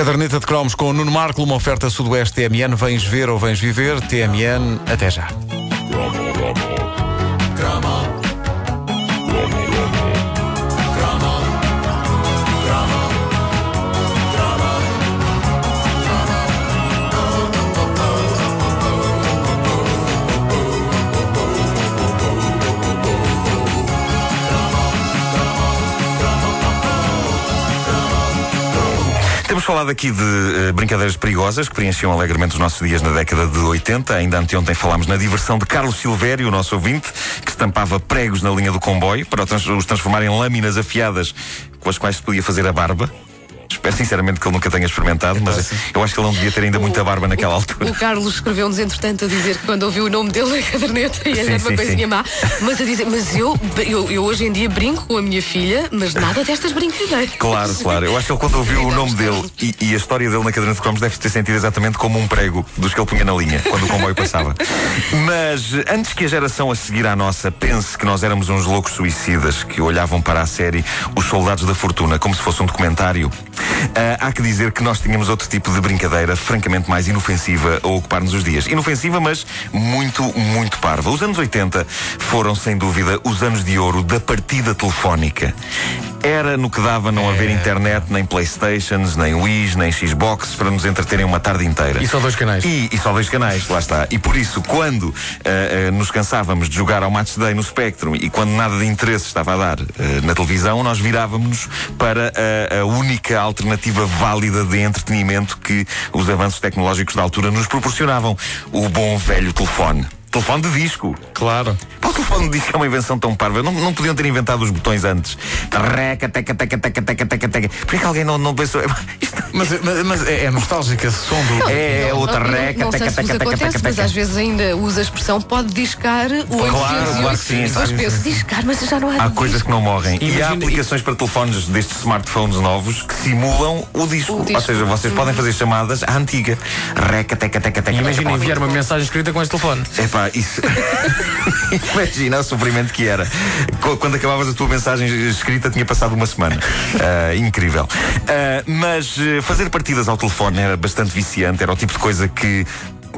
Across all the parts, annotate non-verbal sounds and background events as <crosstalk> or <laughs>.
Caderneta de cromos com o Nuno Marco, uma oferta Sudoeste TMN. Vens ver ou vens viver? TMN, até já. Falado aqui de uh, brincadeiras perigosas que preenchiam alegremente os nossos dias na década de 80. Ainda anteontem falámos na diversão de Carlos Silvério, o nosso ouvinte, que estampava pregos na linha do comboio para os transformar em lâminas afiadas com as quais se podia fazer a barba. Espero sinceramente que ele nunca tenha experimentado, mas então, eu acho que ele não devia ter ainda muita barba naquela altura. O Carlos escreveu-nos, entretanto, a dizer que quando ouviu o nome dele na caderneta e era uma coisinha sim. má, mas a dizer, mas eu, eu, eu, hoje em dia brinco com a minha filha, mas nada destas brincadeiras. Claro, claro. Eu acho que ele quando ouviu o nome dele e, e, a história dele na caderneta de cromos deve ter sentido exatamente como um prego dos que ele punha na linha quando o comboio passava. <laughs> Mas antes que a geração a seguir à nossa pense que nós éramos uns loucos suicidas que olhavam para a série Os Soldados da Fortuna como se fosse um documentário, há que dizer que nós tínhamos outro tipo de brincadeira francamente mais inofensiva a ocupar-nos os dias. Inofensiva, mas muito, muito parva. Os anos 80 foram, sem dúvida, os anos de ouro da partida telefónica. Era no que dava não é. haver internet, nem Playstations, nem Wii, nem Xbox para nos entreterem uma tarde inteira. E só dois canais. E, e só dois canais, lá está. E por isso, quando uh, uh, nos cansávamos de jogar ao Match Day no Spectrum e quando nada de interesse estava a dar uh, na televisão, nós virávamos para a única alternativa válida de entretenimento que os avanços tecnológicos da altura nos proporcionavam: o bom velho telefone. Telefone de disco. Claro. O telefone de disco é uma invenção tão parva. Não, não podiam ter inventado os botões antes. Reca, teca, teca, teca, teca, teca, teca. Por que alguém não, não pensou? <laughs> Isto... Mas, mas, mas é, é nostálgica esse som do. é, é outra reca, teca, teca, teca, teca, teca. Mas às vezes ainda usa a expressão pode discar o Claro, claro que sim. Depois penso, discar, mas já não há. Há coisas que não morrem. E há aplicações para telefones destes smartphones novos que simulam o disco. Ou seja, vocês podem fazer chamadas à antiga. Reca, teca, teca, teca. Imagina enviar uma mensagem escrita com este telefone. É pá, isso. <laughs> Imagina o sofrimento que era. Quando acabavas a tua mensagem escrita, tinha passado uma semana. Uh, incrível. Uh, mas uh, fazer partidas ao telefone era bastante viciante, era o tipo de coisa que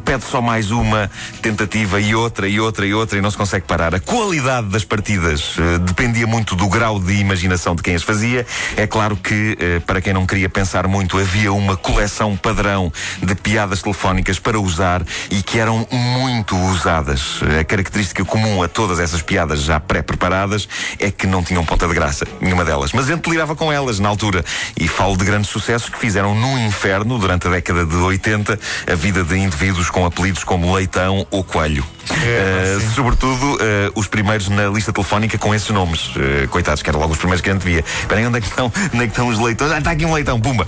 pede só mais uma tentativa e outra e outra e outra e não se consegue parar. A qualidade das partidas uh, dependia muito do grau de imaginação de quem as fazia. É claro que, uh, para quem não queria pensar muito, havia uma coleção padrão de piadas telefónicas para usar e que eram muito usadas. A característica comum a todas essas piadas já pré-preparadas é que não tinham ponta de graça, nenhuma delas. Mas a gente delirava com elas na altura e falo de grandes sucessos que fizeram no inferno, durante a década de 80, a vida de indivíduos com apelidos como Leitão ou Coelho. É, uh, sobretudo uh, os primeiros na lista telefónica com esses nomes. Uh, coitados, que eram logo os primeiros que a gente via. Espera onde é que estão, <laughs> onde é que estão os leitões? Ah, está aqui um leitão, pumba!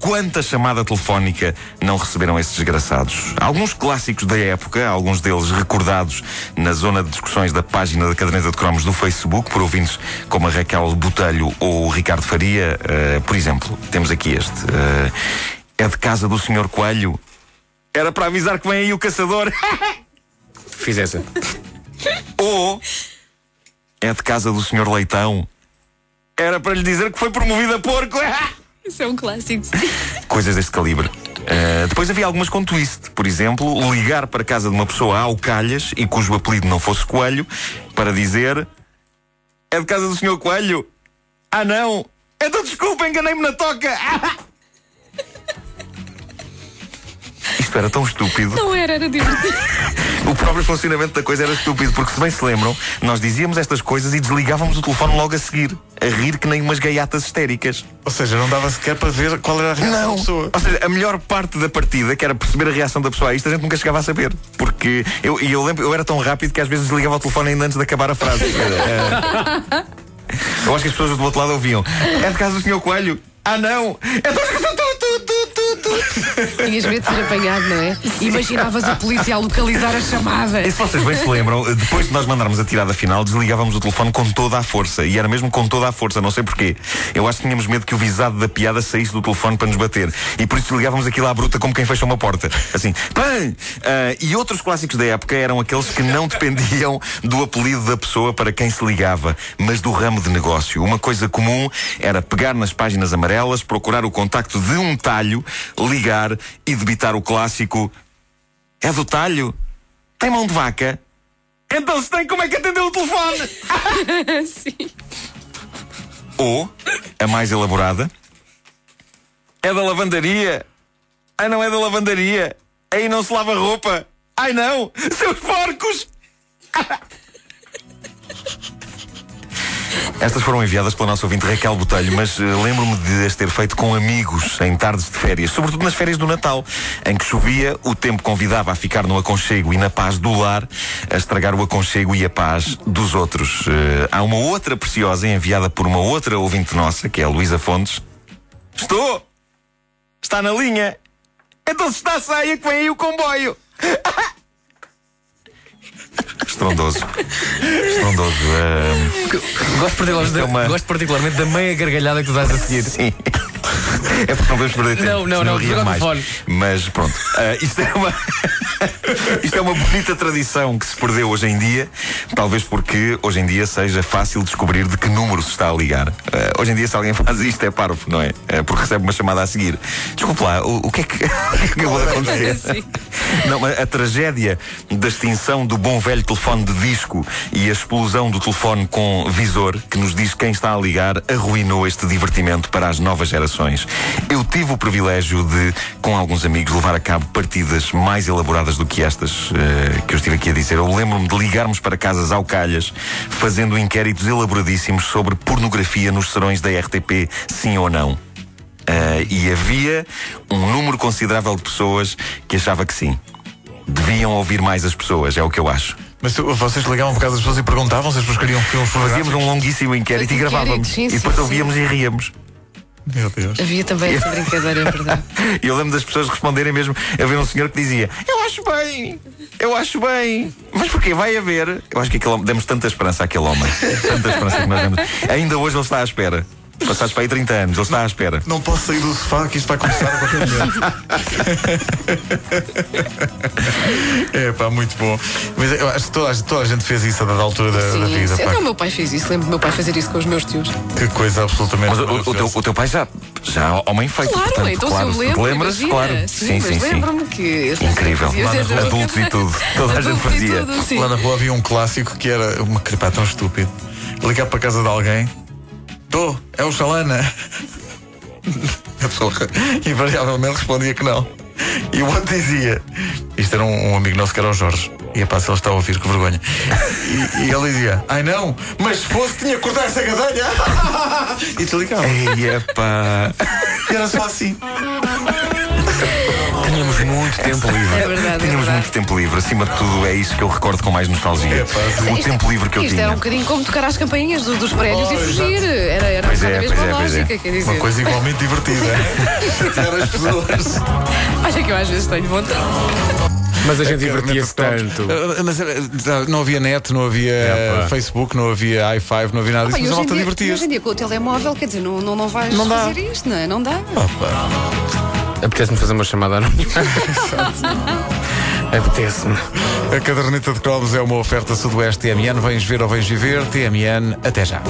quanta chamada telefónica não receberam esses desgraçados? Alguns clássicos da época, alguns deles recordados na zona de discussões da página da caderneta de cromos do Facebook, por ouvintes como a Raquel Botelho ou o Ricardo Faria. por exemplo, temos aqui este. é de casa do Sr. Coelho era para avisar que vem aí o caçador. <laughs> Fiz essa. Ou é de casa do senhor Leitão. Era para lhe dizer que foi promovido a porco. <laughs> Isso é um clássico. Coisas deste calibre. Uh, depois havia algumas com twist. Por exemplo, ligar para casa de uma pessoa ao calhas e cujo apelido não fosse Coelho para dizer: É de casa do senhor Coelho? Ah, não! Então desculpa, enganei-me na toca! <laughs> Era tão estúpido. Não era, era divertido. <laughs> o próprio funcionamento da coisa era estúpido, porque se bem se lembram, nós dizíamos estas coisas e desligávamos o telefone logo a seguir, a rir que nem umas gaiatas histéricas. Ou seja, não dava sequer para ver qual era a reação não. da pessoa. Ou seja, a melhor parte da partida, que era perceber a reação da pessoa a isto, a gente nunca chegava a saber. Porque eu, eu lembro, eu era tão rápido que às vezes desligava o telefone ainda antes de acabar a frase. <laughs> É, eu acho que as pessoas do outro lado ouviam. É de casa do senhor Coelho? Ah, não! É de casa do Tinhas medo de ser apanhado, não é? Imaginavas a polícia a localizar a chamada. E se vocês bem se lembram, depois de nós mandarmos a tirada final, desligávamos o telefone com toda a força. E era mesmo com toda a força, não sei porquê. Eu acho que tínhamos medo que o visado da piada saísse do telefone para nos bater. E por isso desligávamos aquilo à bruta como quem fecha uma porta. Assim, pã! Uh, e outros clássicos da época eram aqueles que não dependiam do apelido da pessoa para quem se ligava, mas do ramo de negócio. Uma coisa comum era pegar nas páginas amarelas, procurar o contacto de um talho, ligar e debitar o clássico: É do talho? Tem mão de vaca? Então se tem, como é que atendeu o telefone? <laughs> Sim. Ou, a mais elaborada, é da lavandaria. Ai, não é da lavandaria. Aí não se lava roupa. Ai, não! Seus porcos! <laughs> Estas foram enviadas pela nossa ouvinte Raquel Botelho, mas uh, lembro-me de as ter feito com amigos em tardes de férias, sobretudo nas férias do Natal, em que chovia, o tempo convidava a ficar no aconchego e na paz do lar, a estragar o aconchego e a paz dos outros. Uh, há uma outra preciosa enviada por uma outra ouvinte nossa, que é a Luísa Fontes. Estou! Está na linha! Então se está saia que vem aí o comboio! <laughs> Estrondoso. Estrondoso. Uh... Gosto, particularmente, é uma... gosto particularmente da meia gargalhada que tu dás a seguir. Sim. É porque não podemos perder tempo. Não, não, não, não mais. Mas pronto. Uh, isto é uma. <laughs> Isto é uma bonita tradição que se perdeu hoje em dia, talvez porque hoje em dia seja fácil descobrir de que número se está a ligar. Uh, hoje em dia, se alguém faz isto, é parvo, não é? Uh, porque recebe uma chamada a seguir. Desculpe lá, o, o que é que, o que, é que acabou de acontecer? Não, a tragédia da extinção do bom velho telefone de disco e a explosão do telefone com visor, que nos diz quem está a ligar, arruinou este divertimento para as novas gerações. Eu tive o privilégio de, com alguns amigos, levar a cabo partidas mais elaboradas do que estas uh, que eu estive aqui a dizer. Eu lembro-me de ligarmos para casas ao calhas, fazendo inquéritos elaboradíssimos sobre pornografia nos serões da RTP, sim ou não. Uh, e havia um número considerável de pessoas que achava que sim. Deviam ouvir mais as pessoas, é o que eu acho. Mas tu, vocês ligavam por casa das pessoas e perguntavam se as pessoas queriam filmes Fazíamos um longuíssimo inquérito e gravávamos. Sim, e depois sim, ouvíamos sim. e ríamos. Meu Deus. Havia também essa brincadeira, é verdade. E <laughs> eu lembro das pessoas responderem mesmo. Havia um senhor que dizia: Eu acho bem, eu acho bem. Mas porquê? Vai haver. Eu acho que aquele homem, demos tanta esperança àquele homem. Tanta esperança que nós demos. Ainda hoje ele está à espera. Passados para aí 30 anos, ele está à espera. Não posso sair do sofá que isto vai começar a qualquer momento. <laughs> é pá, muito bom. Mas eu acho que toda, a- toda a gente fez isso a dada altura da, da Sim, vida. sim. o meu pai fez isso. Lembro do meu pai fazer isso com os meus tios. Que coisa absolutamente. Mas o, o teu, o teu pai já, já homem feito, Claro, portanto, então claro, se eu lembro, lembras, imagina. claro. Sim, mas lembro-me que. Incrível. Fazia essas Adultos e <laughs> tudo. Toda a gente fazia. tudo, sim. Lá na rua havia um clássico que era uma cripá tão estúpido. Ligar para a casa de alguém. Tô, é o Xalana. A pessoa invariavelmente respondia que não. E o outro dizia: Isto era um, um amigo nosso que era o Jorge. E pá, se ele está a ouvir, que vergonha. E, e ele dizia: Ai não, mas se fosse, tinha que cortar essa gadanha. <laughs> E te ligava. Ei, epá. E era só assim. Tínhamos muito tempo <laughs> livre. É verdade, é Tínhamos verdade. muito tempo livre. Acima de tudo, é isso que eu recordo com mais nostalgia. É, o tempo livre que eu Isto tinha. era um bocadinho como tocar às campainhas do- dos prédios Oh, e fugir. Era, era Pois é, a mesma pois é, pois é. lógica, quer dizer. Uma coisa igualmente divertida. Chatear <laughs> as pessoas. Olha que eu às vezes tenho vontade. Mas a gente divertia-se tanto. Uh, Mas não havia net, não havia É. Facebook, não havia i5, não havia nada disso, Bem, mas a malta dia, divertia hoje em dia com o telemóvel, quer dizer, não, não, não vais Não dá. fazer isto, não é? Não dá. Apetece-me fazer uma chamada anónima. <laughs> Apetece-me. A caderneta de cromos é uma oferta Sudoeste TMN. Vens ver ou vens viver? TMN, até já.